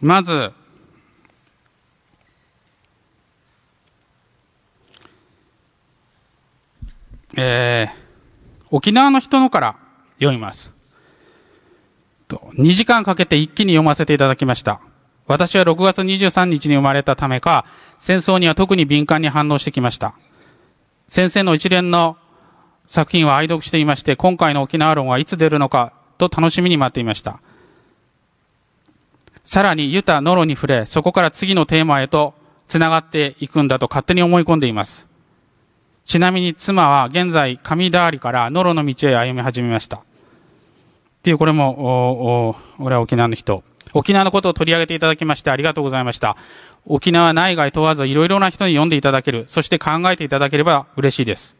まず、えー、沖縄の人のから読みます。2時間かけて一気に読ませていただきました。私は6月23日に生まれたためか、戦争には特に敏感に反応してきました。先生の一連の作品は愛読していまして、今回の沖縄論はいつ出るのかと楽しみに待っていました。さらにユタ、ノロに触れ、そこから次のテーマへと繋がっていくんだと勝手に思い込んでいます。ちなみに妻は現在、上田りからノロの道へ歩み始めました。っていう、これも、おお俺は沖縄の人。沖縄のことを取り上げていただきましてありがとうございました。沖縄内外問わずいろいろな人に読んでいただける、そして考えていただければ嬉しいです。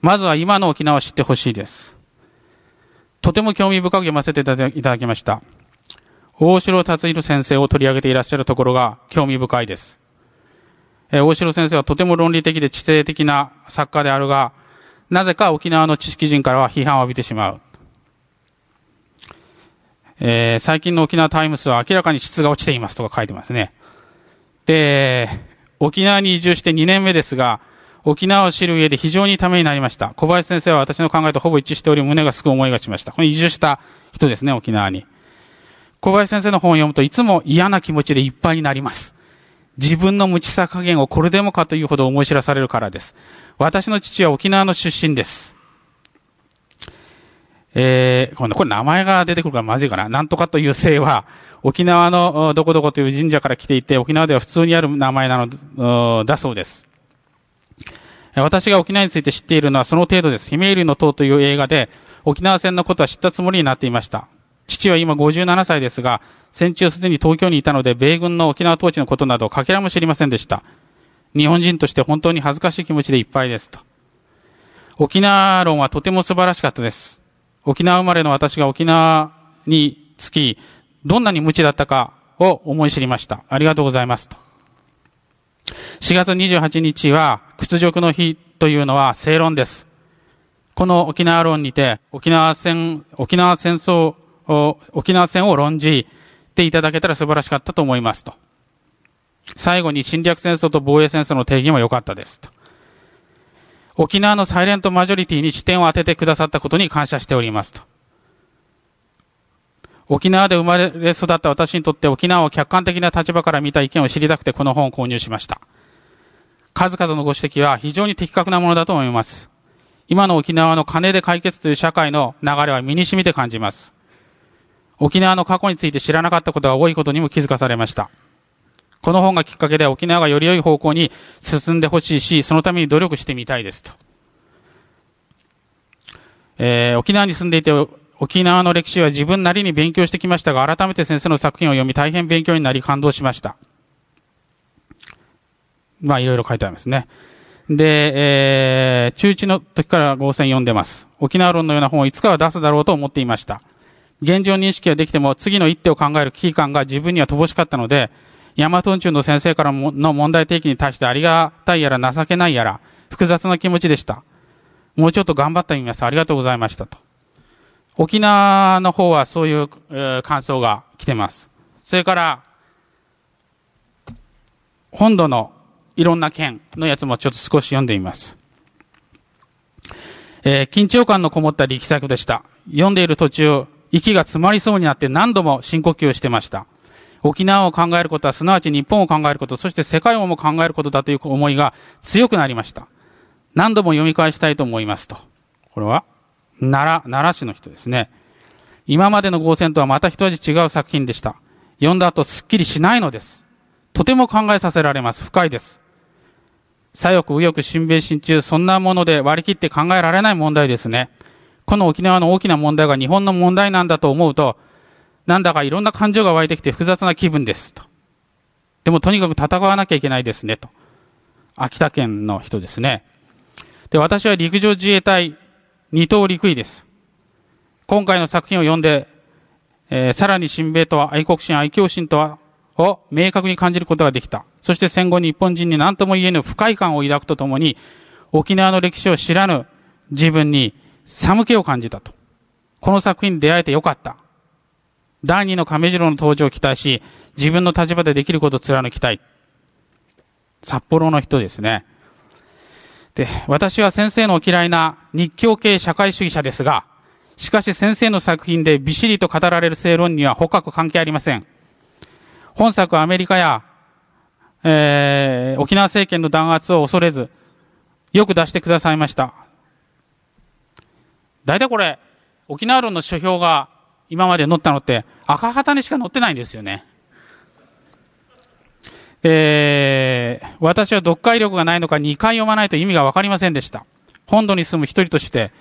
まずは今の沖縄を知ってほしいです。とても興味深く読ませていただきました。大城達弘先生を取り上げていらっしゃるところが興味深いです。え大城先生はとても論理的で知性的な作家であるが、なぜか沖縄の知識人からは批判を浴びてしまう。えー、最近の沖縄タイムスは明らかに質が落ちていますとか書いてますね。で、沖縄に移住して2年目ですが、沖縄を知る上で非常にためになりました。小林先生は私の考えとほぼ一致しており、胸がすく思いがしました。この移住した人ですね、沖縄に。小林先生の本を読むといつも嫌な気持ちでいっぱいになります。自分の無知さ加減をこれでもかというほど思い知らされるからです。私の父は沖縄の出身です。えー、これ名前が出てくるからまずいかな。なんとかという姓は、沖縄のどこどこという神社から来ていて、沖縄では普通にある名前なのだそうです。私が沖縄について知っているのはその程度です。姫入りの塔という映画で、沖縄戦のことは知ったつもりになっていました。父は今57歳ですが、戦中すでに東京にいたので、米軍の沖縄統治のことなどかけらも知りませんでした。日本人として本当に恥ずかしい気持ちでいっぱいですと。沖縄論はとても素晴らしかったです。沖縄生まれの私が沖縄につき、どんなに無知だったかを思い知りました。ありがとうございますと。4月28日は屈辱の日というのは正論です。この沖縄論にて、沖縄戦、沖縄戦争沖縄戦を論じていただけたら素晴らしかったと思いますと。最後に侵略戦争と防衛戦争の定義も良かったですと。沖縄のサイレントマジョリティに視点を当ててくださったことに感謝しておりますと。沖縄で生まれ育った私にとって沖縄を客観的な立場から見た意見を知りたくてこの本を購入しました。数々のご指摘は非常に的確なものだと思います。今の沖縄の金で解決という社会の流れは身に染みて感じます。沖縄の過去について知らなかったことが多いことにも気づかされました。この本がきっかけで沖縄がより良い方向に進んでほしいし、そのために努力してみたいですと。えー、沖縄に住んでいて、沖縄の歴史は自分なりに勉強してきましたが、改めて先生の作品を読み大変勉強になり感動しました。まあ、いろいろ書いてありますね。で、えー、中1の時から合戦読んでます。沖縄論のような本をいつかは出すだろうと思っていました。現状認識ができても次の一手を考える危機感が自分には乏しかったので、ヤマトンチュンの先生からの問題提起に対してありがたいやら情けないやら、複雑な気持ちでした。もうちょっと頑張ってみます。ありがとうございましたと。沖縄の方はそういう、感想が来てます。それから、本土のいろんな県のやつもちょっと少し読んでみます。えー、緊張感のこもった力作でした。読んでいる途中、息が詰まりそうになって何度も深呼吸をしてました。沖縄を考えることは、すなわち日本を考えること、そして世界をも考えることだという思いが強くなりました。何度も読み返したいと思いますと。これは、奈良、奈良市の人ですね。今までの合戦とはまた一味違う作品でした。読んだ後すっきりしないのです。とても考えさせられます。深いです。左翼、右翼、新米、新中、そんなもので割り切って考えられない問題ですね。この沖縄の大きな問題が日本の問題なんだと思うと、なんだかいろんな感情が湧いてきて複雑な気分ですと。でもとにかく戦わなきゃいけないですねと。秋田県の人ですね。で、私は陸上自衛隊二等陸尉です。今回の作品を読んで、えー、さらに親米とは愛国心、愛嬌心とは、を明確に感じることができた。そして戦後日本人に何とも言えぬ不快感を抱くとともに、沖縄の歴史を知らぬ自分に寒気を感じたと。この作品に出会えてよかった。第二の亀次郎の登場を期待し、自分の立場でできることを貫きたい。札幌の人ですね。で、私は先生のお嫌いな日教系社会主義者ですが、しかし先生の作品でびしりと語られる正論には深く関係ありません。本作はアメリカや、えー、沖縄政権の弾圧を恐れず、よく出してくださいました。大体これ、沖縄論の書評が今まで載ったのって赤旗にしか載ってないんですよね。えー、私は読解力がないのか2回読まないと意味がわかりませんでした。本土に住む一人として、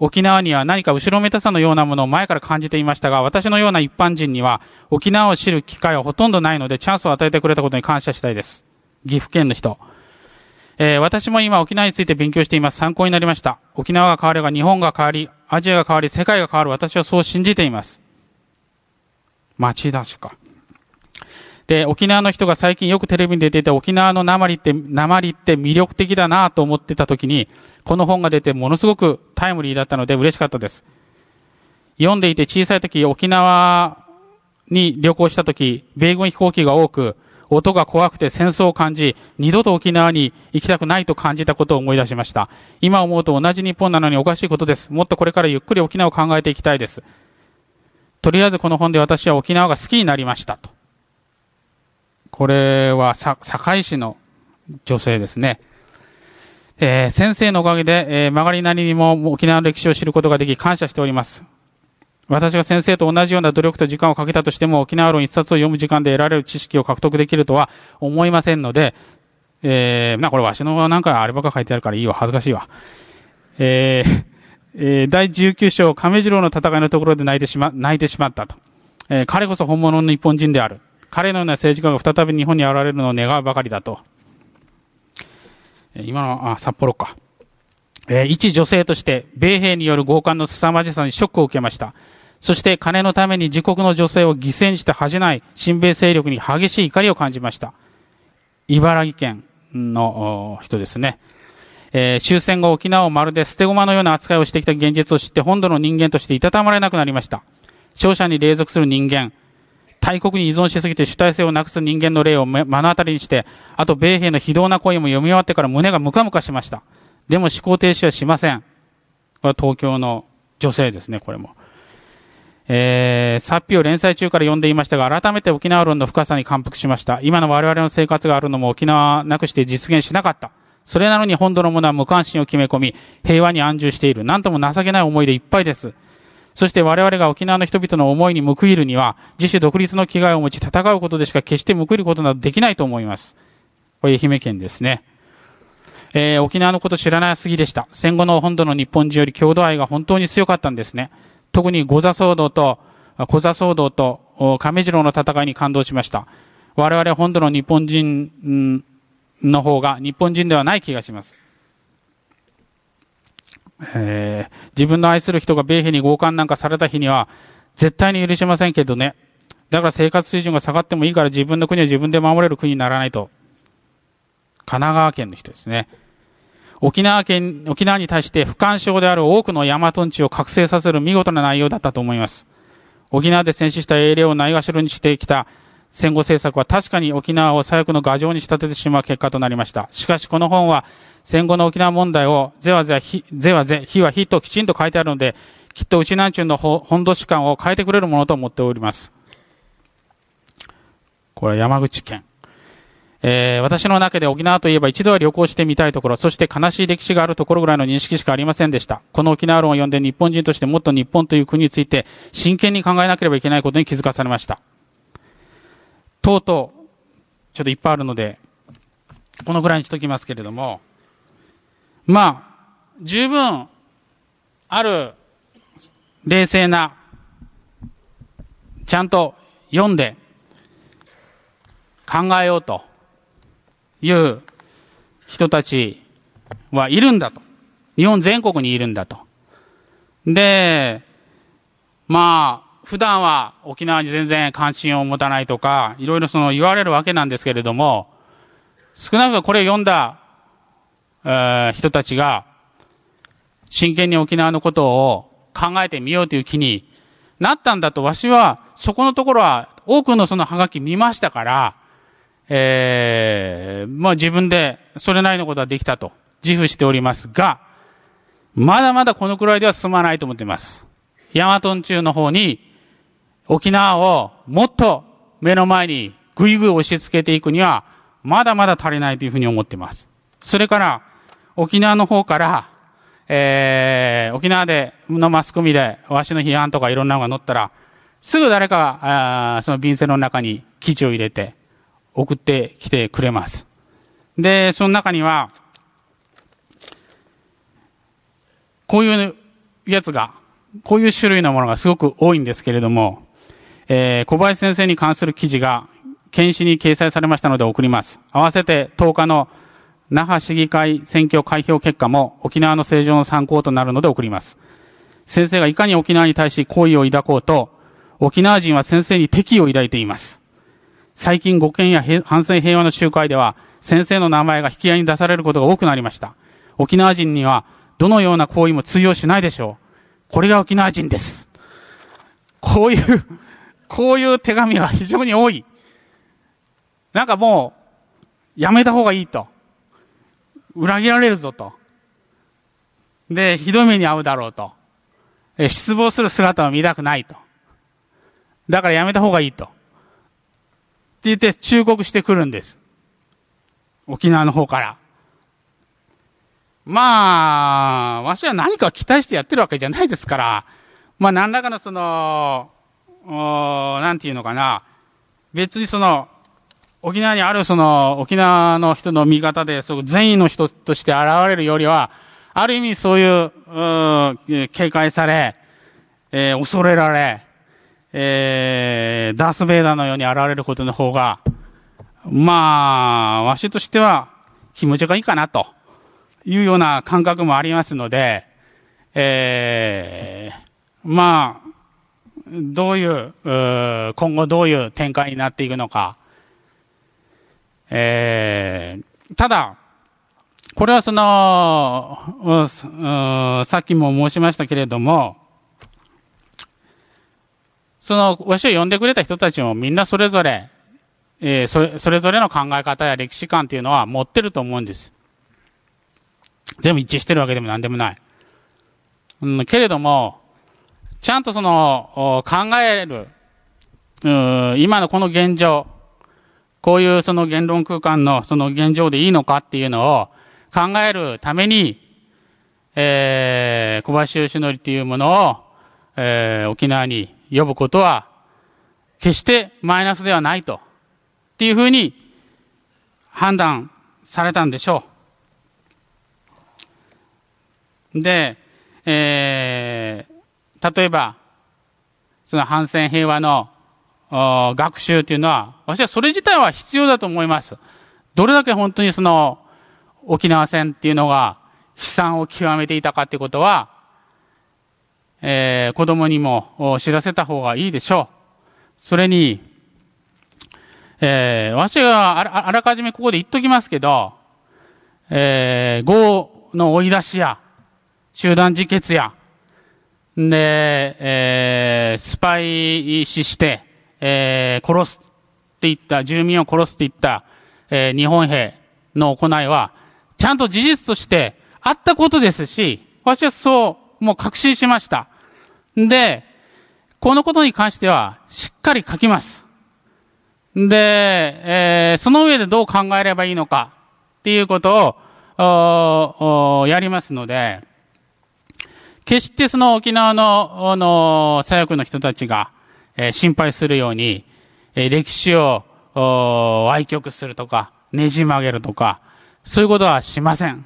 沖縄には何か後ろめたさのようなものを前から感じていましたが、私のような一般人には沖縄を知る機会はほとんどないので、チャンスを与えてくれたことに感謝したいです。岐阜県の人。えー、私も今沖縄について勉強しています。参考になりました。沖縄が変われば日本が変わり、アジアが変わり、世界が変わる。私はそう信じています。町田市か。で、沖縄の人が最近よくテレビに出ていて、沖縄の鉛って、鉛って魅力的だなと思ってた時に、この本が出てものすごくタイムリーだったので嬉しかったです。読んでいて小さい時、沖縄に旅行した時、米軍飛行機が多く、音が怖くて戦争を感じ、二度と沖縄に行きたくないと感じたことを思い出しました。今思うと同じ日本なのにおかしいことです。もっとこれからゆっくり沖縄を考えていきたいです。とりあえずこの本で私は沖縄が好きになりましたと。これは堺市の女性ですね。えー、先生のおかげで、えー、曲がりなりにも沖縄の歴史を知ることができ感謝しております。私が先生と同じような努力と時間をかけたとしても沖縄論一冊を読む時間で得られる知識を獲得できるとは思いませんので、えー、まあこれわしのなんかあればか書いてあるからいいわ、恥ずかしいわ。えー、えー、第19章、亀次郎の戦いのところで泣いてしま、泣いてしまったと。えー、彼こそ本物の日本人である。彼のような政治家が再び日本に現れるのを願うばかりだと。え今の、あ、札幌か。えー、一女性として、米兵による強姦の凄まじさにショックを受けました。そして金のために自国の女性を犠牲にして恥じない親米勢力に激しい怒りを感じました。茨城県の人ですね。えー、終戦後沖縄をまるで捨て駒のような扱いをしてきた現実を知って本土の人間としていたたまれなくなりました。勝者に隷属する人間、大国に依存しすぎて主体性をなくす人間の例を目の当たりにして、あと米兵の非道な声も読み終わってから胸がムカムカしました。でも思考停止はしません。これは東京の女性ですね、これも。えー、サッピを連載中から読んでいましたが、改めて沖縄論の深さに感服しました。今の我々の生活があるのも沖縄なくして実現しなかった。それなのに本土の者は無関心を決め込み、平和に安住している。なんとも情けない思いでいっぱいです。そして我々が沖縄の人々の思いに報いるには、自主独立の気概を持ち戦うことでしか決して報いることなどできないと思います。これ愛媛県ですね。えー、沖縄のこと知らなすぎでした。戦後の本土の日本人より郷土愛が本当に強かったんですね。特にゴザ騒動と、コザ騒動と亀次郎の戦いに感動しました。我々本土の日本人の方が日本人ではない気がします。えー、自分の愛する人が米兵に強姦なんかされた日には、絶対に許しませんけどね。だから生活水準が下がってもいいから自分の国は自分で守れる国にならないと。神奈川県の人ですね。沖縄県、沖縄に対して不干渉である多くの大和地を覚醒させる見事な内容だったと思います。沖縄で戦死した英霊をないがしろにしてきた戦後政策は確かに沖縄を最悪の牙城に仕立ててしまう結果となりました。しかしこの本は戦後の沖縄問題をぜわぜわ、ぜわぜ、非は非ときちんと書いてあるので、きっと内南中の本土士官を変えてくれるものと思っております。これは山口県。えー、私の中で沖縄といえば一度は旅行してみたいところ、そして悲しい歴史があるところぐらいの認識しかありませんでした。この沖縄論を読んで日本人としてもっと日本という国について真剣に考えなければいけないことに気づかされました。とうとう、ちょっといっぱいあるので、このぐらいにしときますけれども、まあ、十分ある冷静な、ちゃんと読んで考えようという人たちはいるんだと。日本全国にいるんだと。で、まあ、普段は沖縄に全然関心を持たないとか、いろいろその言われるわけなんですけれども、少なくともこれを読んだえ人たちが真剣に沖縄のことを考えてみようという気になったんだとわしはそこのところは多くのそのハガキ見ましたから、えー、まあ自分でそれなりのことはできたと自負しておりますが、まだまだこのくらいでは進まないと思っています。ヤマトン中の方に沖縄をもっと目の前にぐいぐい押し付けていくには、まだまだ足りないというふうに思っています。それから、沖縄の方から、えー、沖縄で、のマスコミで、わしの批判とかいろんなのが載ったら、すぐ誰かが、あその便箋の中に記事を入れて、送ってきてくれます。で、その中には、こういうやつが、こういう種類のものがすごく多いんですけれども、えー、小林先生に関する記事が、検視に掲載されましたので送ります。合わせて10日の那覇市議会選挙開票結果も沖縄の政情の参考となるので送ります。先生がいかに沖縄に対し好意を抱こうと、沖縄人は先生に敵意を抱いています。最近護憲や反戦平和の集会では、先生の名前が引き合いに出されることが多くなりました。沖縄人には、どのような行為も通用しないでしょう。これが沖縄人です。こういうこういう手紙が非常に多い。なんかもう、やめた方がいいと。裏切られるぞと。で、ひどい目に遭うだろうと。え失望する姿を見たくないと。だからやめた方がいいと。って言って忠告してくるんです。沖縄の方から。まあ、わしは何か期待してやってるわけじゃないですから、まあ何らかのその、なんていうのかな、別にその、沖縄にあるその、沖縄の人の見方で、そ善意の人として現れるよりは、ある意味そういう、う警戒され、えー、恐れられ、えー、ダース・ベイダーのように現れることの方が、まあ、わしとしては気持ちがいいかなというような感覚もありますので、えー、まあ、どういう、う今後どういう展開になっていくのか。えー、ただ、これはその、さっきも申しましたけれども、その、わしを呼んでくれた人たちもみんなそれぞれ、えー、それ、それぞれの考え方や歴史観っていうのは持ってると思うんです。全部一致してるわけでも何でもない。うん、けれども、ちゃんとその、考える、今のこの現状、こういうその言論空間のその現状でいいのかっていうのを考えるために、えー、小林義則っていうものを、えー、沖縄に呼ぶことは、決してマイナスではないと、っていうふうに判断されたんでしょう。で、えー、例えば、その反戦平和の学習というのは、私はそれ自体は必要だと思います。どれだけ本当にその沖縄戦っていうのが悲惨を極めていたかっていうことは、えー、子供にも知らせた方がいいでしょう。それに、えー、私はあらかじめここで言っときますけど、えー、豪の追い出しや、集団自決や、で、えー、スパイ死して、えー、殺すって言った、住民を殺すって言った、えー、日本兵の行いは、ちゃんと事実としてあったことですし、私はそう、もう確信しました。で、このことに関しては、しっかり書きます。で、えー、その上でどう考えればいいのかっていうことを、やりますので、決してその沖縄の、あの、左翼の人たちが、えー、心配するように、えー、歴史を、歪曲するとか、ねじ曲げるとか、そういうことはしません。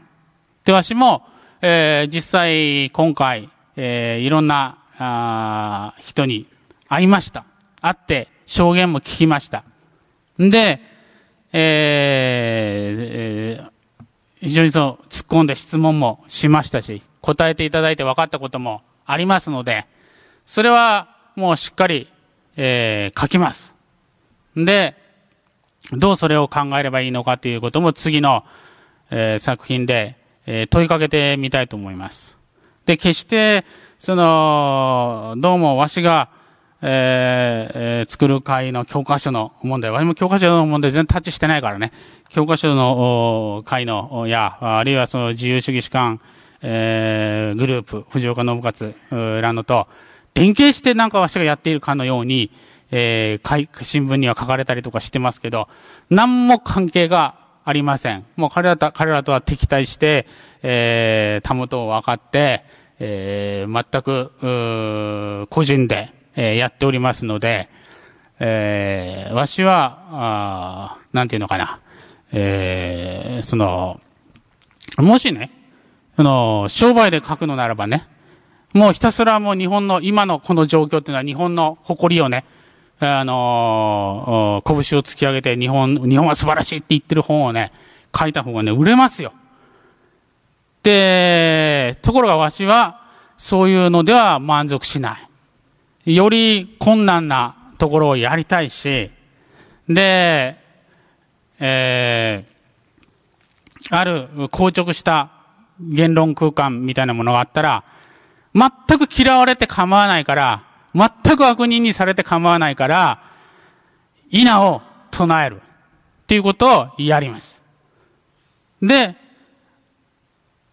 で、わしも、えー、実際、今回、えー、いろんな、あ人に会いました。会って、証言も聞きました。んで、えー、え、非常にそう、突っ込んで質問もしましたし、答えていただいて分かったこともありますので、それはもうしっかり、えー、書きます。で、どうそれを考えればいいのかということも次の、えー、作品で、えー、問いかけてみたいと思います。で、決して、その、どうもわしが、えーえー作る会の教科書の問題。私も教科書の問題全然タッチしてないからね。教科書の会の、や、あるいはその自由主義士官、えーグループ、藤岡信勝うらのと、連携してなんかわしがやっているかのように、えー会新聞には書かれたりとかしてますけど、何も関係がありません。もう彼らと彼らとは敵対して、えー、たもとを分かって、えー全く、個人で、えーやっておりますので、えーわしは、あなんていうのかな、えーその、もしね、あの、商売で書くのならばね、もうひたすらもう日本の今のこの状況っていうのは日本の誇りをね、あのー、拳を突き上げて日本、日本は素晴らしいって言ってる本をね、書いた方がね、売れますよ。で、ところがわしは、そういうのでは満足しない。より困難なところをやりたいし、で、えー、ある硬直した言論空間みたいなものがあったら、全く嫌われて構わないから、全く悪人にされて構わないから、稲を唱える。っていうことをやります。で、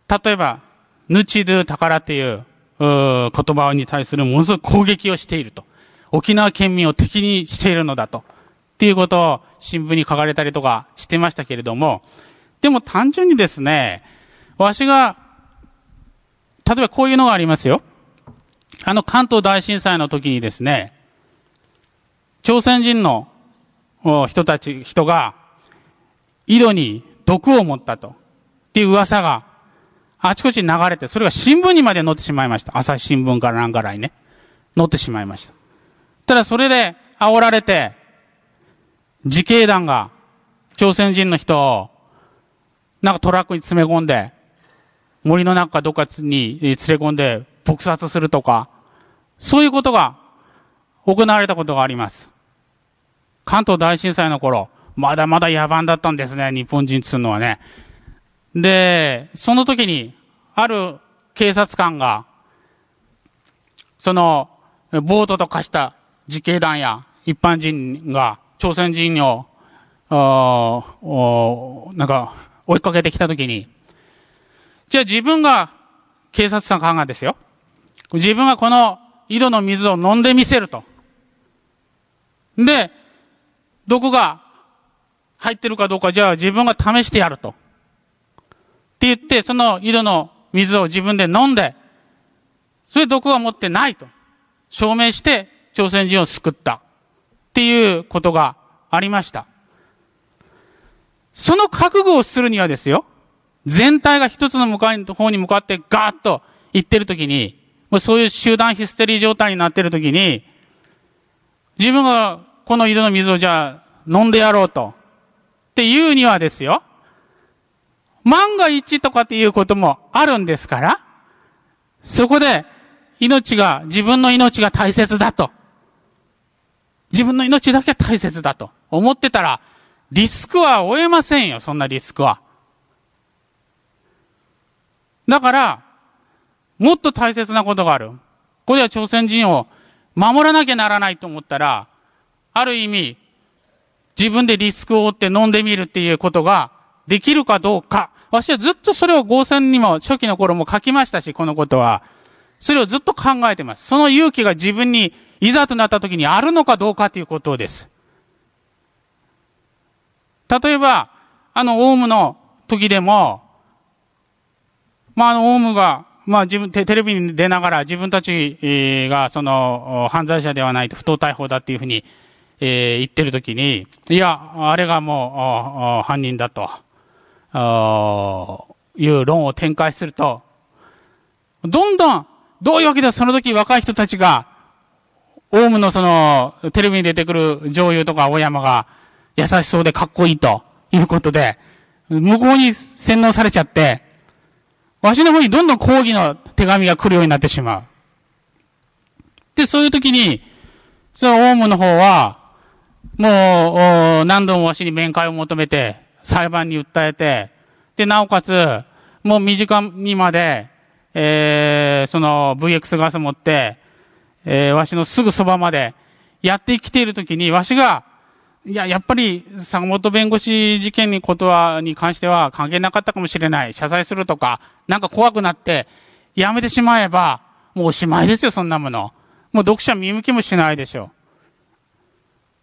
例えば、ヌチドゥ宝っていう言葉に対するものすごい攻撃をしていると。沖縄県民を敵にしているのだと。っていうことを新聞に書かれたりとかしてましたけれども、でも単純にですね、わしが、例えばこういうのがありますよ。あの関東大震災の時にですね、朝鮮人の人たち、人が、井戸に毒を持ったと。っていう噂が、あちこちに流れて、それが新聞にまで載ってしまいました。朝日新聞からなんからにね。載ってしまいました。ただそれで煽られて、自警団が朝鮮人の人を、なんかトラックに詰め込んで、森の中どっかに連れ込んで撲殺するとか、そういうことが行われたことがあります。関東大震災の頃、まだまだ野蛮だったんですね、日本人っつうのはね。で、その時に、ある警察官が、その、ボートと化した自警団や一般人が朝鮮人を、あーおなんか、追いかけてきた時に、じゃあ自分が、警察官がですよ。自分がこの井戸の水を飲んでみせると。で、毒が入ってるかどうか、じゃあ自分が試してやると。って言って、その井戸の水を自分で飲んで、それ毒は持ってないと。証明して、朝鮮人を救った。っていうことがありました。その覚悟をするにはですよ、全体が一つの向かいの方に向かってガーッと行ってるときに、もうそういう集団ヒステリー状態になっているときに、自分がこの井戸の水をじゃあ飲んでやろうと。っていうにはですよ、万が一とかっていうこともあるんですから、そこで命が、自分の命が大切だと。自分の命だけは大切だと思ってたら、リスクは負えませんよ、そんなリスクは。だから、もっと大切なことがある。これは朝鮮人を守らなきゃならないと思ったら、ある意味、自分でリスクを負って飲んでみるっていうことができるかどうか。私はずっとそれを合戦にも初期の頃も書きましたし、このことは。それをずっと考えてます。その勇気が自分にいざとなった時にあるのかどうかということです。例えば、あの、オウムの時でも、まあ、あの、オウムが、まあ、自分、テレビに出ながら自分たちが、その、犯罪者ではないと不当逮捕だっていうふうに、えー言ってる時に、いや、あれがもう、犯人だと、いう論を展開すると、どんどん、どういうわけでその時若い人たちが、オウムのその、テレビに出てくる女優とか大山が優しそうでかっこいいということで、向こうに洗脳されちゃって、わしの方にどんどん抗議の手紙が来るようになってしまう。で、そういう時に、そのオウムの方は、もう、何度もわしに面会を求めて、裁判に訴えて、で、なおかつ、もう身近にまで、えー、その VX ガス持って、えー、わしのすぐそばまでやってきているときに、わしが、いや、やっぱり、坂本弁護士事件にことは、に関しては関係なかったかもしれない。謝罪するとか、なんか怖くなって、やめてしまえば、もうおしまいですよ、そんなもの。もう読者見向きもしないでしょう。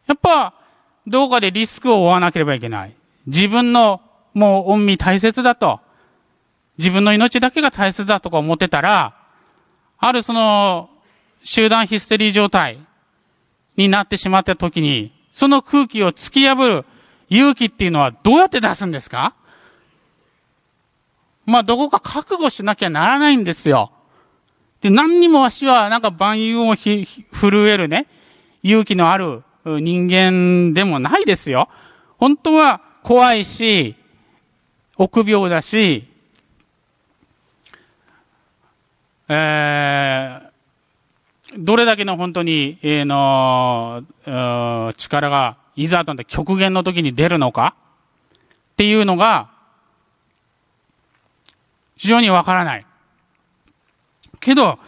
やっぱ、どうかでリスクを負わなければいけない。自分の、もう、恩味大切だと。自分の命だけが大切だとか思ってたら、あるその、集団ヒステリー状態になってしまった時に、その空気を突き破る勇気っていうのはどうやって出すんですか？まあ、どこか覚悟しなきゃならないんですよ。で、何にもわしはなんか万有を震えるね、勇気のある人間でもないですよ。本当は怖いし、臆病だし、えー、どれだけの本当に、えー、の、力が、いざとなって極限の時に出るのかっていうのが、非常にわからない。けど、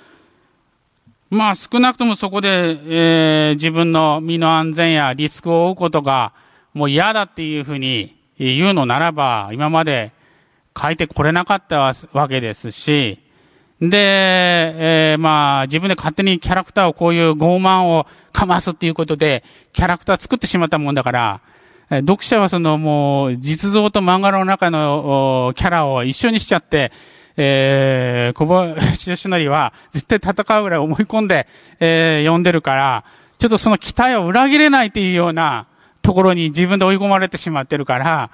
まあ少なくともそこで、えー、自分の身の安全やリスクを負うことがもう嫌だっていうふうに言うのならば、今まで書いてこれなかったわけですし、で、えー、まあ、自分で勝手にキャラクターをこういう傲慢をかますっていうことで、キャラクター作ってしまったもんだから、読者はそのもう、実像と漫画の中のキャラを一緒にしちゃって、えー、小林義成は絶対戦うぐらい思い込んで、えー、読んでるから、ちょっとその期待を裏切れないっていうようなところに自分で追い込まれてしまってるから、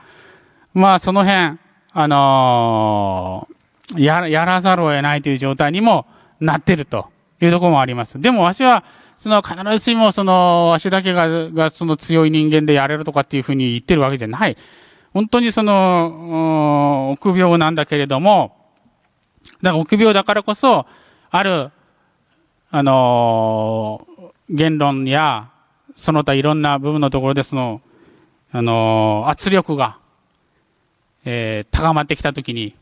まあその辺、あのー、や、やらざるを得ないという状態にもなってるというところもあります。でもわしは、その必ずしもその、わしだけが、がその強い人間でやれるとかっていうふうに言ってるわけじゃない。本当にその、臆病なんだけれども、だから臆病だからこそ、ある、あのー、言論や、その他いろんな部分のところでその、あのー、圧力が、えー、高まってきたときに、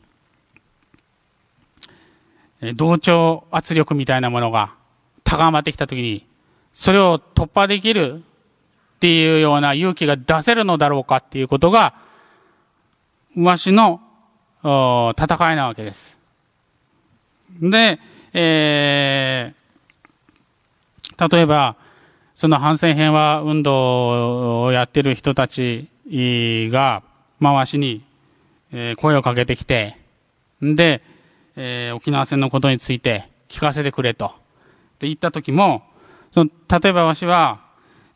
同調圧力みたいなものが高まってきたときに、それを突破できるっていうような勇気が出せるのだろうかっていうことが、わしの戦いなわけです。で、えー、例えば、その反戦平和運動をやってる人たちが、回しに、声をかけてきて、で、えー、沖縄戦のことについて聞かせてくれと。って言った時も、その、例えばわしは、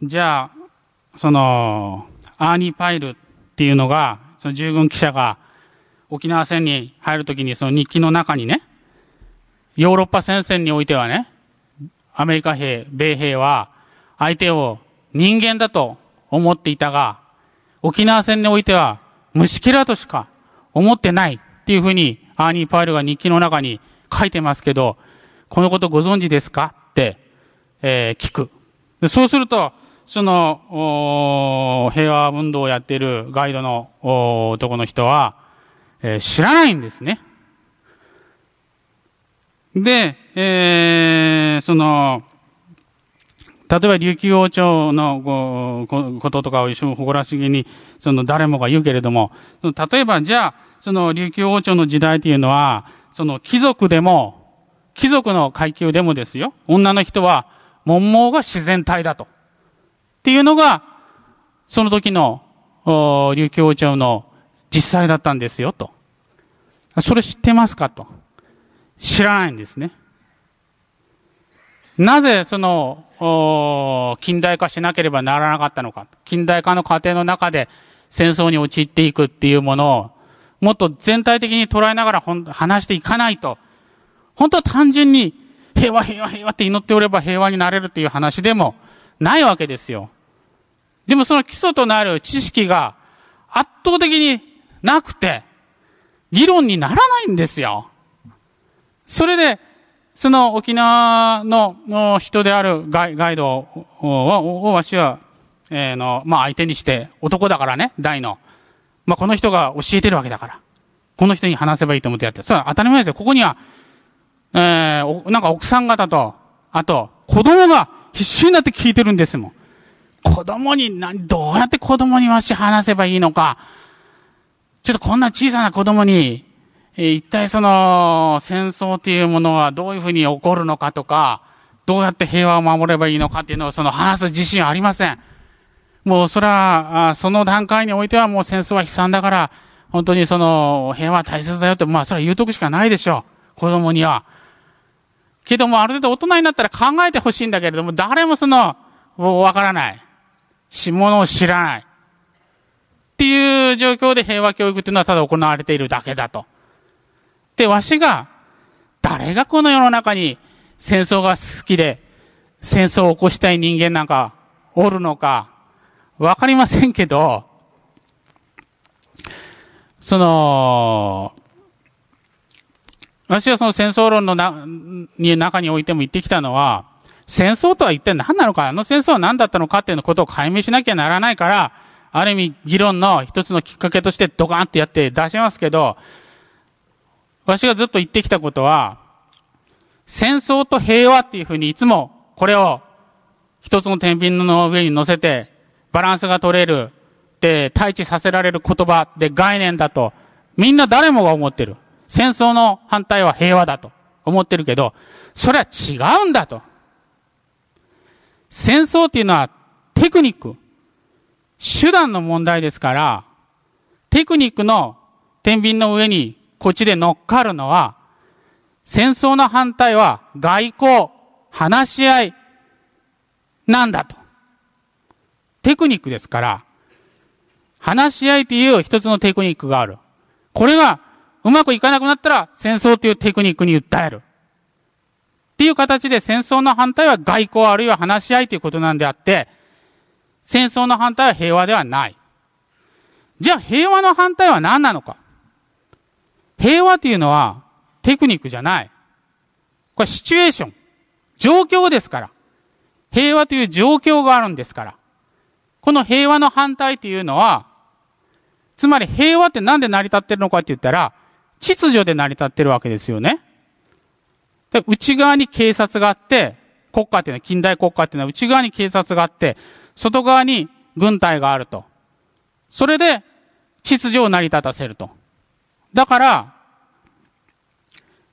じゃあ、その、アーニー・パイルっていうのが、その従軍記者が沖縄戦に入るときにその日記の中にね、ヨーロッパ戦線においてはね、アメリカ兵、米兵は相手を人間だと思っていたが、沖縄戦においては虫けらとしか思ってないっていうふうにアーニー・パイルが日記の中に書いてますけど、このことご存知ですか？って、えー、聞く。そうすると、その、平和運動をやっているガイドの男の人は、えー、知らないんですね。で、えー、その、例えば琉球王朝のこととかを一緒に誇らしげに、その誰もが言うけれども、例えばじゃあ、その琉球王朝の時代というのは、その貴族でも、貴族の階級でもですよ、女の人は、文盲が自然体だと。っていうのが、その時の、琉球王朝の実際だったんですよ、と。それ知ってますかと。知らないんですね。なぜその、近代化しなければならなかったのか。近代化の過程の中で戦争に陥っていくっていうものを、もっと全体的に捉えながら話していかないと、本当は単純に平和平和平和って祈っておれば平和になれるっていう話でもないわけですよ。でもその基礎となる知識が圧倒的になくて、議論にならないんですよ。それで、その沖縄の人であるガイガイドを、わしは、えー、の、まあ、相手にして、男だからね、大の。まあ、この人が教えてるわけだから。この人に話せばいいと思ってやって。それは当たり前ですよ。ここには、えー、なんか奥さん方と、あと、子供が必死になって聞いてるんですもん。子供に何、どうやって子供にわし話せばいいのか。ちょっとこんな小さな子供に、え一体その戦争というものはどういうふうに起こるのかとか、どうやって平和を守ればいいのかっていうのをその話す自信はありません。もうそれは、その段階においてはもう戦争は悲惨だから、本当にその平和は大切だよって、まあそれは言うとくしかないでしょう。子供には。けどもある程度大人になったら考えてほしいんだけれども、誰もその、もうわからない。し、ものを知らない。っていう状況で平和教育っていうのはただ行われているだけだと。で、わしが、誰がこの世の中に戦争が好きで、戦争を起こしたい人間なんかおるのか、わかりませんけど、その、私はその戦争論のなに中においても言ってきたのは、戦争とは一体何なのか、あの戦争は何だったのかっていうことを解明しなきゃならないから、ある意味議論の一つのきっかけとしてドカンってやって出しますけど、私がずっと言ってきたことは、戦争と平和っていうふうにいつもこれを一つの天秤の上に乗せてバランスが取れるって対峙させられる言葉で概念だとみんな誰もが思ってる。戦争の反対は平和だと思ってるけど、それは違うんだと。戦争っていうのはテクニック、手段の問題ですから、テクニックの天秤の上にこっちで乗っかるのは、戦争の反対は外交、話し合いなんだと。テクニックですから、話し合いという一つのテクニックがある。これがうまくいかなくなったら戦争というテクニックに訴える。っていう形で戦争の反対は外交あるいは話し合いということなんであって、戦争の反対は平和ではない。じゃあ平和の反対は何なのか平和というのはテクニックじゃない。これシチュエーション。状況ですから。平和という状況があるんですから。この平和の反対というのは、つまり平和って何で成り立ってるのかって言ったら、秩序で成り立ってるわけですよね。で内側に警察があって、国家っていうのは、近代国家っていうのは内側に警察があって、外側に軍隊があると。それで、秩序を成り立たせると。だから、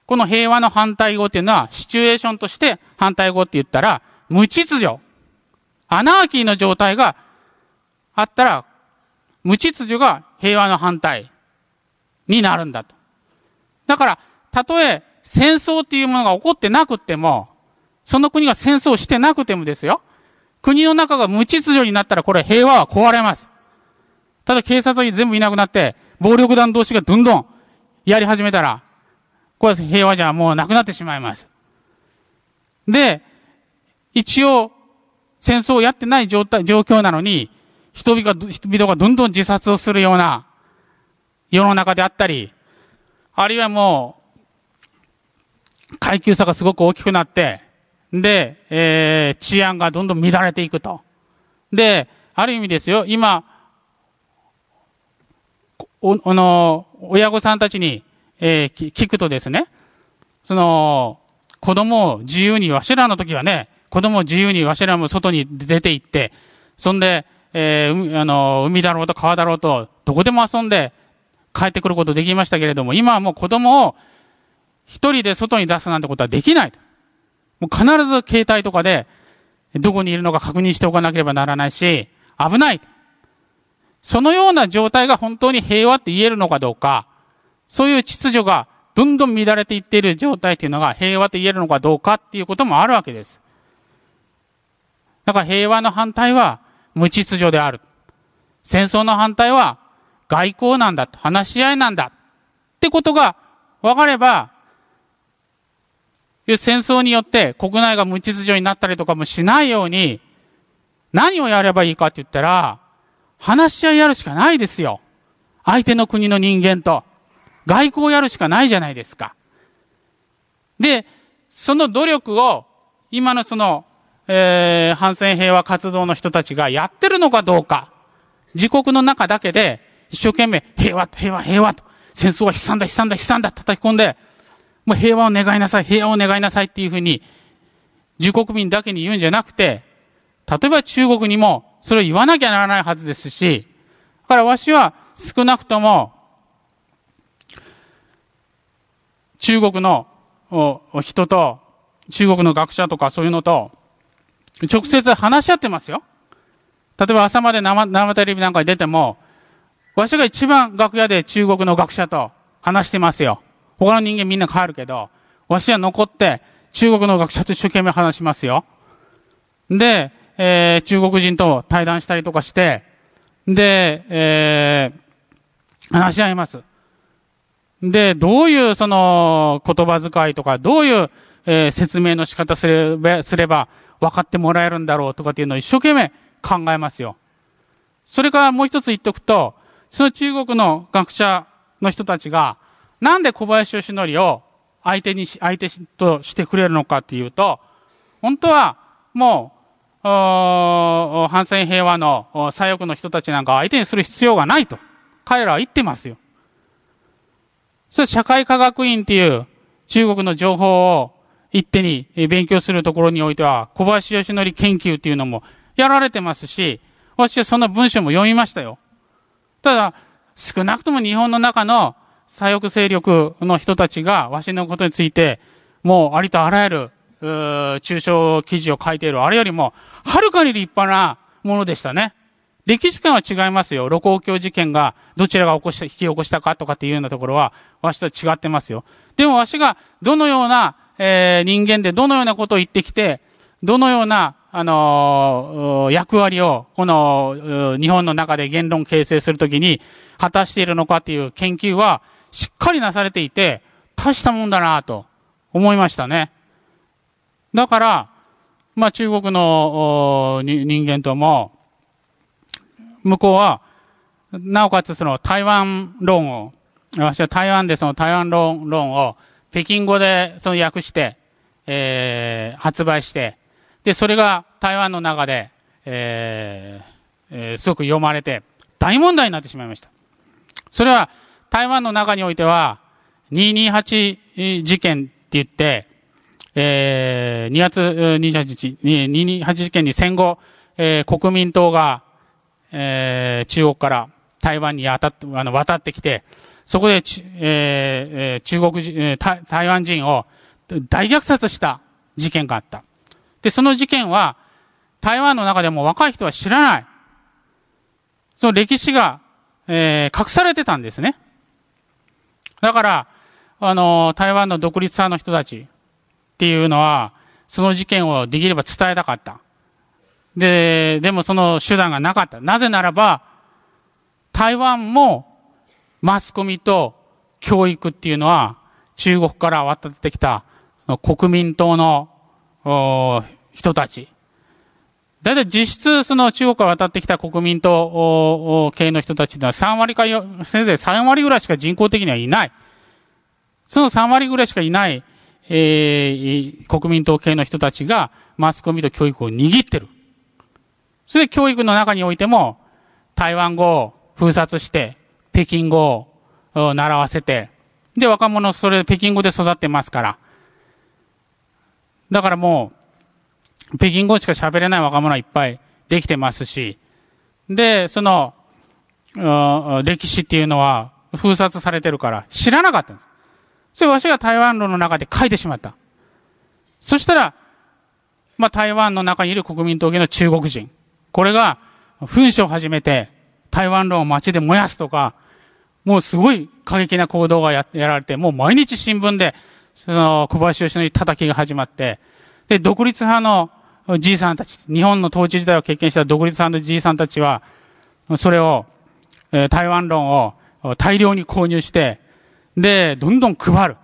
この平和の反対語っていうのは、シチュエーションとして反対語って言ったら、無秩序。アナーキーの状態があったら、無秩序が平和の反対になるんだと。だから、たとえ戦争っていうものが起こってなくても、その国が戦争してなくてもですよ。国の中が無秩序になったらこれ平和は壊れます。ただ警察に全部いなくなって、暴力団同士がどんどんやり始めたら、これ平和じゃもうなくなってしまいます。で、一応、戦争をやってない状態、状況なのに、人々が、人々がどんどん自殺をするような世の中であったり、あるいはもう、階級差がすごく大きくなって、で、えー、治安がどんどん乱れていくと。で、ある意味ですよ、今、お、あの、親御さんたちに、えー、聞くとですね、その、子供を自由に、わしらの時はね、子供を自由にわしらも外に出て行って、そんで、えー、あの、海だろうと川だろうと、どこでも遊んで、帰ってくることできましたけれども、今はもう子供を一人で外に出すなんてことはできない。もう必ず携帯とかでどこにいるのか確認しておかなければならないし、危ない。そのような状態が本当に平和って言えるのかどうか、そういう秩序がどんどん乱れていっている状態っていうのが平和と言えるのかどうかっていうこともあるわけです。だから平和の反対は無秩序である。戦争の反対は外交なんだと、話し合いなんだってことが分かれば、戦争によって国内が無秩序になったりとかもしないように、何をやればいいかって言ったら、話し合いやるしかないですよ。相手の国の人間と。外交やるしかないじゃないですか。で、その努力を、今のその、えー、反戦平和活動の人たちがやってるのかどうか。自国の中だけで、一生懸命、平和、平和、平和と、戦争は悲惨だ、悲惨だ、悲惨だ、叩き込んで、もう平和を願いなさい、平和を願いなさいっていうふうに自国民だけに言うんじゃなくて、例えば中国にもそれを言わなきゃならないはずですし、だからわしは少なくとも、中国の人と、中国の学者とかそういうのと、直接話し合ってますよ。例えば朝まで生生テレビなんかに出ても、わしが一番楽屋で中国の学者と話してますよ。他の人間みんな帰るけど、わしは残って中国の学者と一生懸命話しますよ。で、えー、中国人と対談したりとかして、で、えー、話し合います。で、どういうその言葉遣いとか、どういう、えー、説明の仕方すれば、すれば分かってもらえるんだろうとかっていうのを一生懸命考えますよ。それからもう一つ言っておくと、その中国の学者の人たちが、なんで小林義則を相手にし、相手としてくれるのかっていうと、本当はもう、反戦平和の左翼の人たちなんか相手にする必要がないと、彼らは言ってますよ。それ社会科学院っていう中国の情報を一手に勉強するところにおいては、小林義則研究っていうのもやられてますし、私はその文章も読みましたよ。ただ、少なくとも日本の中の左翼勢力の人たちが、わしのことについて、もうありとあらゆる、中小記事を書いている、あれよりも、はるかに立派なものでしたね。歴史観は違いますよ。露光橋事件がどちらが起こした、引き起こしたかとかっていうようなところは、わしと違ってますよ。でもわしがどのような、えー、人間でどのようなことを言ってきて、どのような、あのー、役割を、この、日本の中で言論形成するときに果たしているのかっていう研究は、しっかりなされていて、大したもんだなと思いましたね。だから、まあ中国の人間とも、向こうは、なおかつその台湾論を、私は台湾でその台湾論論を北京語でその訳して、えー、発売して、で、それが台湾の中で、えーえー、すごく読まれて、大問題になってしまいました。それは、台湾の中においては、228事件って言って、えー、2月28日、228事件に戦後、えー、国民党が、えー、中国から台湾に当たって、あの、渡ってきて、そこで、えー、中国人、台湾人を大虐殺した事件があった。で、その事件は、台湾の中でも若い人は知らない。その歴史が、えー、隠されてたんですね。だから、あの、台湾の独立派の人たちっていうのは、その事件をできれば伝えたかった。で、でもその手段がなかった。なぜならば、台湾もマスコミと教育っていうのは中国から渡ってきた国民党の人たち。だいたい実質その中国から渡ってきた国民党系の人たちは3割かせいぜい3割ぐらいしか人口的にはいない。その3割ぐらいしかいない、えー、国民党系の人たちがマスコミと教育を握ってる。それで教育の中においても台湾語を封殺して、北京語を習わせて、で、若者それ北京語で育ってますから。だからもう、北京語しか喋れない若者いっぱいできてますし、で、その、歴史っていうのは封殺されてるから知らなかったんです。それわしが台湾論の中で書いてしまった。そしたら、まあ台湾の中にいる国民党系の中国人。これが、噴書を始めて、台湾論を街で燃やすとか、もうすごい過激な行動がややられて、もう毎日新聞で、その、小林義則叩きが始まって、で、独立派のじいさんたち、日本の統治時代を経験した独立派のじいさんたちは、それを、え、台湾論を大量に購入して、で、どんどん配る。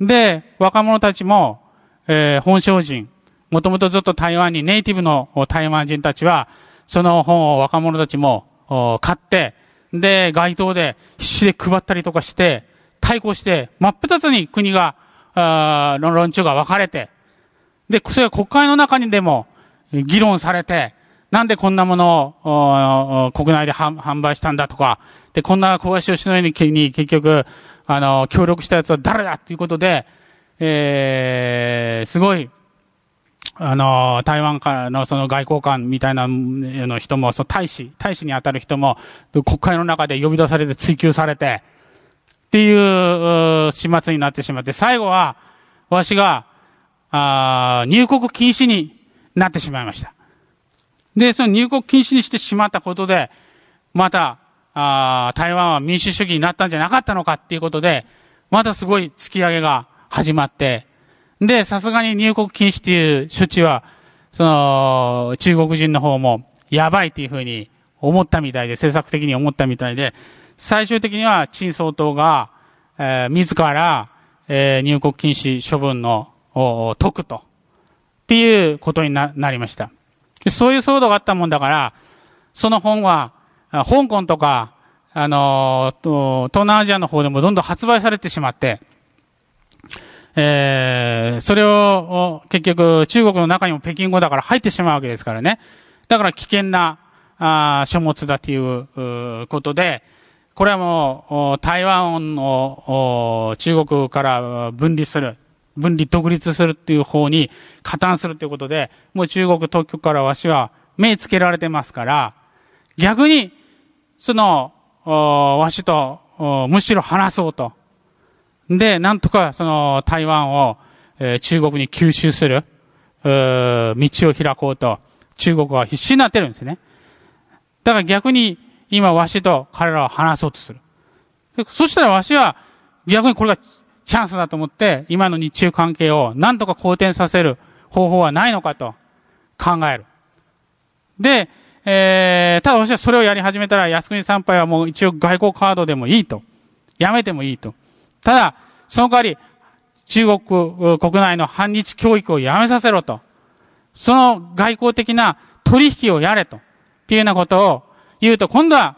で、若者たちも、えー、本省人、もともとずっと台湾にネイティブの台湾人たちは、その本を若者たちも買って、で、街頭で必死で配ったりとかして、対抗して、真っ二つに国が、あ論中が分かれて、で、それが国会の中にでも議論されて、なんでこんなものを国内で販売したんだとか、で、こんな小林義則に結局、あの、協力したやつは誰だっていうことで、えー、すごい、あの、台湾からのその外交官みたいなの人も、その大使、大使に当たる人も、国会の中で呼び出されて追及されて、っていう始末になってしまって、最後は、わしが、あ入国禁止になってしまいました。で、その入国禁止にしてしまったことで、また、あ台湾は民主主義になったんじゃなかったのかっていうことで、またすごい突き上げが始まって、で、さすがに入国禁止っていう処置は、その、中国人の方も、やばいっていうふうに思ったみたいで、政策的に思ったみたいで、最終的には、陳総統が、えー、自ら、えー、入国禁止処分の、を解くと、っていうことにな、なりました。そういう騒動があったもんだから、その本は、香港とか、あの東南アジアの方でもどんどん発売されてしまって、えー、それを結局中国の中にも北京語だから入ってしまうわけですからね。だから危険なあ書物だということで、これはもう台湾を中国から分離する、分離独立するっていう方に加担するということで、もう中国当局からわしは目つけられてますから、逆に、その、わしとむしろ話そうと。で、なんとかその台湾を、えー、中国に吸収する、道を開こうと、中国は必死になってるんですね。だから逆に今わしと彼らは話そうとする。そしたらわしは逆にこれがチャンスだと思って、今の日中関係を何とか好転させる方法はないのかと考える。で、えー、ただ私はそれをやり始めたら、靖国参拝はもう一応外交カードでもいいと。やめてもいいと。ただ、その代わり、中国国内の反日教育をやめさせろと。その外交的な取引をやれと。っていうようなことを言うと、今度は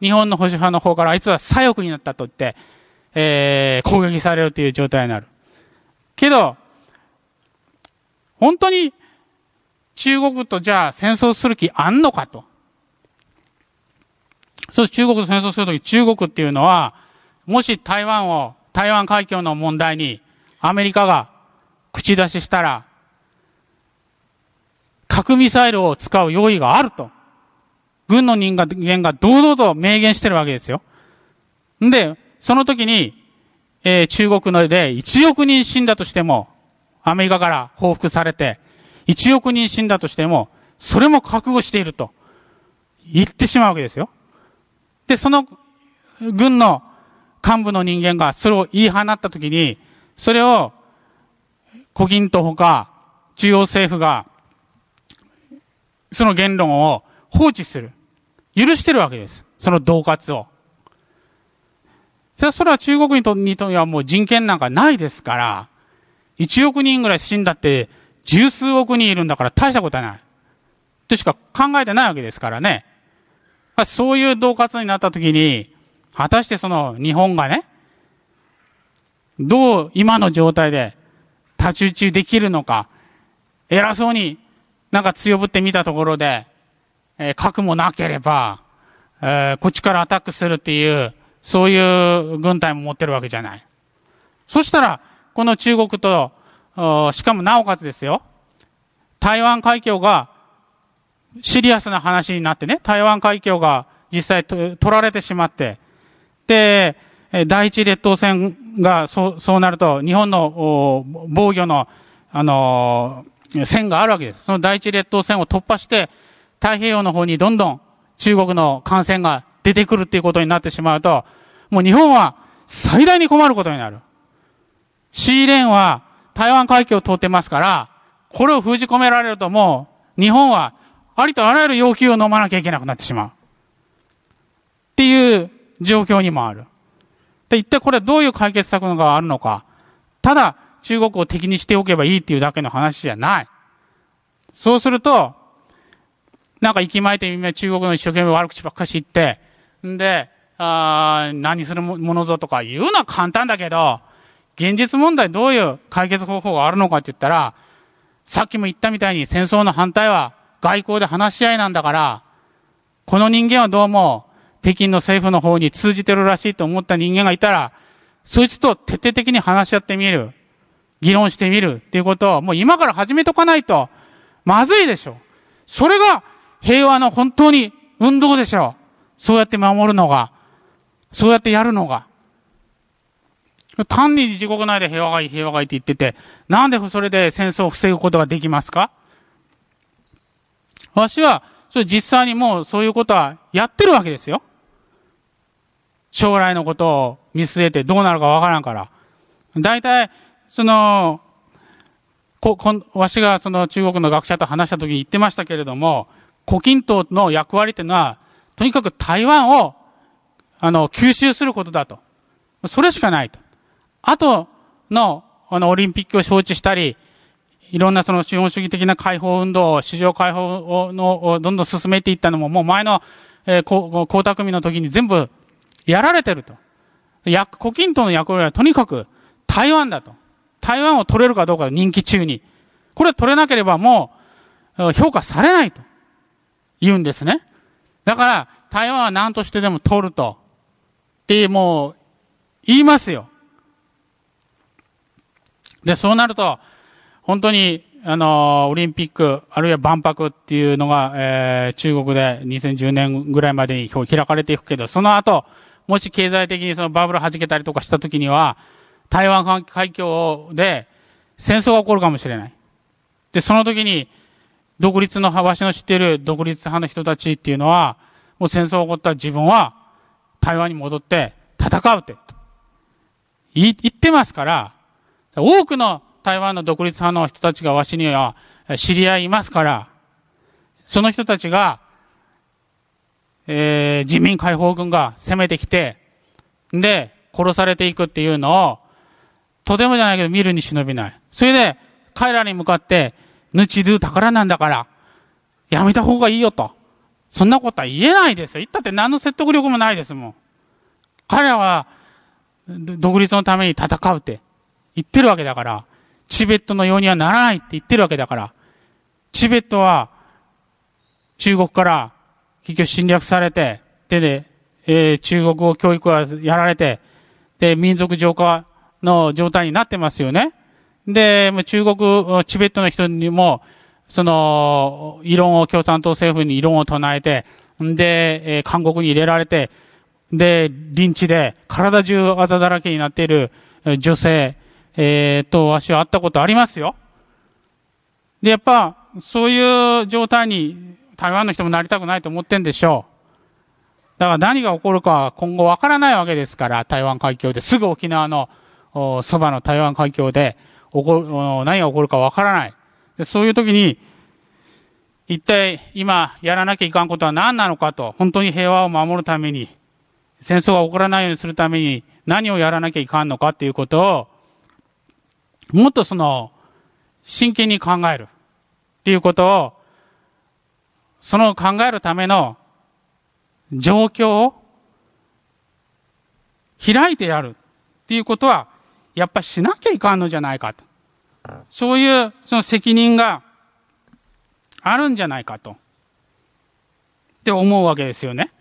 日本の保守派の方からあいつは左翼になったと言って、えー、攻撃されるという状態になる。けど、本当に中国とじゃあ戦争する気あんのかと。そう、中国と戦争するとき、中国っていうのは、もし台湾を台湾海峡の問題にアメリカが口出ししたら、核ミサイルを使う用意があると。軍の人間が堂々と明言してるわけですよ。んで、その時に、えー、中国ので1億人死んだとしても、アメリカから報復されて、1億人死んだとしても、それも覚悟していると言ってしまうわけですよ。で、その軍の幹部の人間がそれを言い放ったときに、それを、古今と他、中央政府が、その言論を放置する。許してるわけです。その恫喝を。それはそれは中国にとにとはもう人権なんかないですから、1億人ぐらい死んだって、十数億人いるんだから大したことはない。としか考えてないわけですからね。そういう恫喝になったときに、果たしてその日本がね、どう今の状態で太刀打ちできるのか、偉そうになんか強ぶってみたところで、えー、核もなければ、えー、こっちからアタックするっていう、そういう軍隊も持ってるわけじゃない。そしたら、この中国と、しかもなおかつですよ、台湾海峡がシリアスな話になってね、台湾海峡が実際取られてしまって、で、第一列島線がそうそうなると、日本の防御の、あの線があるわけです。その第一列島線を突破して、太平洋の方にどんどん中国の感染が出てくるっていうことになってしまうと、もう日本は最大に困ることになる。シーレーンは台湾海峡を通ってますから、これを封じ込められるともう、日本はありとあらゆる要求を飲まなきゃいけなくなってしまう。っていう状況にもある。で、一体これはどういう解決策があるのか。ただ、中国を敵にしておけばいいっていうだけの話じゃない。そうすると、なんか息巻いてみんな中国の一生懸命悪口ばっかし言って、んで、あ何するものぞとか言うのは簡単だけど、現実問題どういう解決方法があるのかって言ったら、さっきも言ったみたいに戦争の反対は外交で話し合いなんだから、この人間はどうも北京の政府の方に通じてるらしいと思った人間がいたら、そいつと徹底的に話し合ってみる。議論してみるっていうことを、もう今から始めとかないと、まずいでしょ。それが平和の本当に運動でしょう。そうやって守るのが。そうやってやるのが。単に自国内で平和がいい、平和がいいって言ってて、なんでそれで戦争を防ぐことができますか？私は、それ実際にもうそういうことはやってるわけですよ。将来のことを見据えてどうなるかわからんから。大体、その、こ、こんわしがその中国の学者と話した時に言ってましたけれども、胡錦涛の役割っていうのは、とにかく台湾を、あの、吸収することだと。それしかないと。あとの、あの、オリンピックを招致したり、いろんなその資本主義的な解放運動、市場解放の、をどんどん進めていったのも、もう前の、えー、江沢民の時に全部やられてると。役、胡錦涛の役割はとにかく台湾だと。台湾を取れるかどうか人気中に。これ取れなければもう評価されないと言うんですね。だから、台湾は何としてでも取ると。ってもう言いますよ。で、そうなると、本当に、あの、オリンピック、あるいは万博っていうのが、えー、中国で2010年ぐらいまでに開かれていくけど、その後、もし経済的にそのバブル弾けたりとかした時には、台湾海峡で戦争が起こるかもしれない。で、その時に、独立の派、わしの知っている独立派の人たちっていうのは、もう戦争が起こった自分は、台湾に戻って戦うって、言ってますから、多くの台湾の独立派の人たちがわしには知り合いますから、その人たちが、えー、人民解放軍が攻めてきて、で、殺されていくっていうのを、とてもじゃないけど見るに忍びない。それで、彼らに向かって、ぬちど宝なんだから、やめた方がいいよと。そんなことは言えないですよ。言ったって何の説得力もないですもん。彼らは、独立のために戦うって言ってるわけだから。チベットのようにはならないって言ってるわけだから、チベットは中国から結局侵略されて、でね、えー、中国語教育はやられて、で、民族浄化の状態になってますよね。で、中国、チベットの人にも、その、異論を、共産党政府に異論を唱えて、で、えー、韓国に入れられて、で、リンチで体中あざだらけになっている女性、えー、と、わしは会ったことありますよ。で、やっぱ、そういう状態に台湾の人もなりたくないと思ってんでしょう。だから何が起こるかは今後わからないわけですから、台湾海峡ですぐ沖縄のそばの台湾海峡で起こ、何が起こるかわからない。でそういう時に、一体今やらなきゃいかんことは何なのかと、本当に平和を守るために、戦争が起こらないようにするために何をやらなきゃいかんのかっていうことを、もっとその、真剣に考えるっていうことを、その考えるための状況を開いてやるっていうことは、やっぱしなきゃいかんのじゃないかと。そういうその責任があるんじゃないかと。って思うわけですよね。